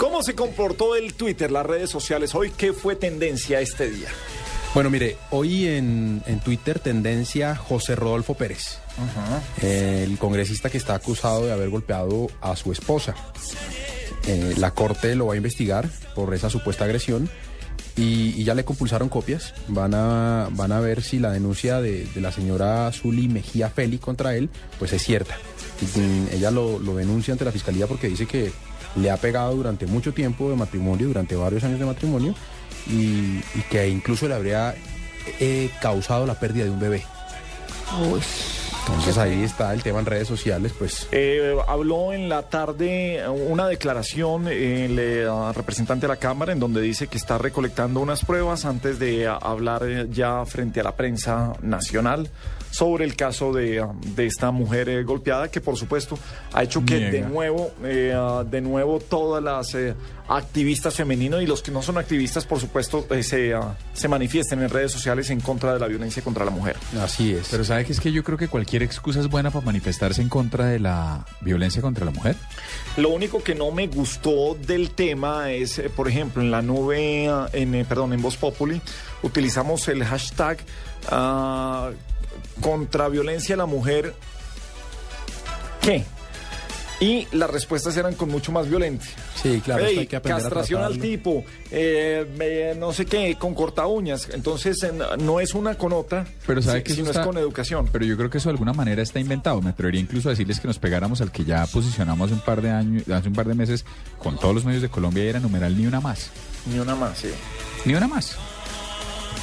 ¿Cómo se comportó el Twitter, las redes sociales hoy? ¿Qué fue tendencia este día? Bueno, mire, hoy en, en Twitter tendencia José Rodolfo Pérez, el congresista que está acusado de haber golpeado a su esposa. Eh, la corte lo va a investigar por esa supuesta agresión y, y ya le compulsaron copias. Van a, van a ver si la denuncia de, de la señora Zuli Mejía Félix contra él pues es cierta. Y, mm, ella lo, lo denuncia ante la fiscalía porque dice que le ha pegado durante mucho tiempo de matrimonio, durante varios años de matrimonio, y, y que incluso le habría eh, causado la pérdida de un bebé. Entonces ahí está el tema en redes sociales, pues. Eh, habló en la tarde una declaración el eh, representante de la Cámara en donde dice que está recolectando unas pruebas antes de hablar ya frente a la prensa nacional sobre el caso de, ah, de esta mujer eh, golpeada que por supuesto ha hecho que de nuevo eh, ah, de nuevo todas las eh, activistas femeninos y los que no son activistas por supuesto eh, se, ah, se manifiesten en redes sociales en contra de la violencia contra la mujer. así es. Pero ¿sabe que es que yo creo que cualquier excusa es buena para manifestarse en contra de la violencia contra la mujer? Lo único que no me gustó del tema es, eh, por ejemplo, en la nube, en, eh, perdón, en Voz Populi, utilizamos el hashtag ah, contra violencia a la mujer. ¿Qué? Y las respuestas eran con mucho más violencia. Sí, claro, hay que a castración al tipo, eh, eh, no sé qué, con corta uñas. Entonces, eh, no es una con otra, Pero sabe si- que sino está- es con educación. Pero yo creo que eso de alguna manera está inventado. Me atrevería incluso a decirles que nos pegáramos al que ya posicionamos un par de años, hace un par de meses con todos los medios de Colombia y era numeral ni una más. Ni una más, sí. Ni una más.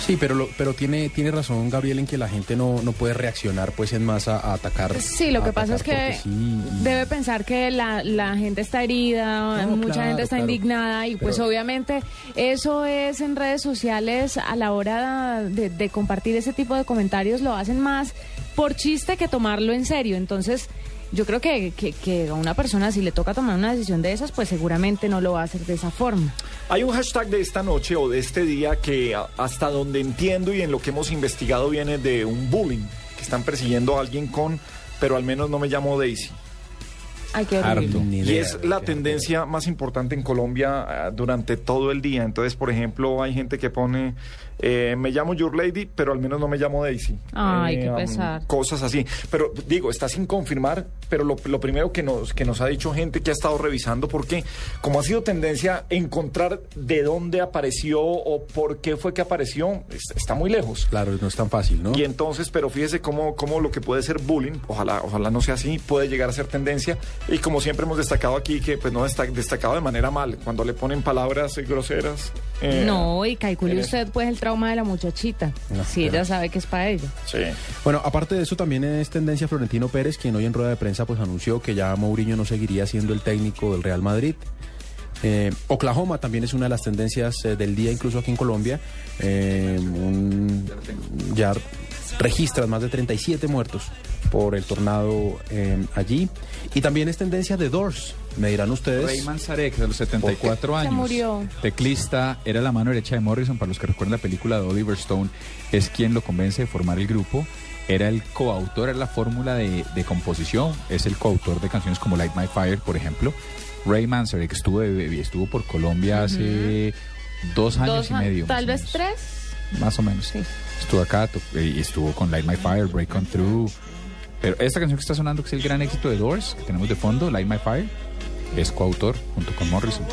Sí, pero, lo- pero tiene, tiene razón Gabriel en que la gente no, no puede reaccionar pues en masa a atacar. Sí, lo que pasa es que sí, debe pensar que la, la gente está herida, No, mucha claro, gente está claro. indignada y pues obviamente eso es en redes sociales a la hora de, de compartir ese tipo de comentarios lo hacen más por chiste que tomarlo en serio. Entonces yo creo que, que, a una persona si le toca tomar una decisión de esas pues seguramente no lo va a hacer de esa forma. Hay un hashtag de esta noche o de este día que hasta donde entiendo y en lo que hemos investigado viene de un bullying, que están persiguiendo a alguien con, pero al menos no me llamo Daisy. Hay que Harto. Y es la qué- tendencia más importante en Colombia ah, durante todo el día. Entonces, por ejemplo, hay gente que pone, eh, me llamo Your Lady, pero al menos no me llamo Daisy. Ay, qué am, pesar. Cosas así. Pero digo, está sin confirmar, pero lo, lo primero que nos, que nos ha dicho gente que ha estado revisando, porque como ha sido tendencia encontrar de dónde apareció o por qué fue que apareció, es- está muy lejos. Claro, no es tan fácil, ¿no? Y entonces, pero fíjese cómo, cómo lo que puede ser bullying, ojalá, ojalá no sea así, puede llegar a ser tendencia. Y como siempre hemos destacado aquí, que pues no está destacado de manera mal, cuando le ponen palabras eh, groseras. eh, No, y calcule en usted pues el trauma de la muchachita, No, si ella sabe que es para ella. Sí. Bueno, aparte de eso también es tendencia Florentino Pérez, quien hoy en rueda de prensa pues anunció que ya Mourinho no seguiría siendo el técnico del Real Madrid. Eh, Oklahoma también es una de las tendencias eh, del día, incluso aquí en Colombia. Eh, un- ya registran más de 37 muertos por el tornado eh, allí. Y también es tendencia de Doors, me dirán ustedes. Ray Manzarek, de los 74 Se años. murió. Teclista, era la mano derecha de Morrison, para los que recuerdan la película de Oliver Stone, es quien lo convence de formar el grupo. Era el coautor, era la fórmula de, de composición, es el coautor de canciones como Light My Fire, por ejemplo. Ray Manzarek estuvo, de- estuvo por Colombia hace dos años Dos y medio. tal vez menos. tres. Más o menos. Sí. Estuvo acá y estuvo con Light My Fire, Break On Through. Pero esta canción que está sonando, que es el gran éxito de Doors, que tenemos de fondo, Light My Fire, es coautor junto con Morrison.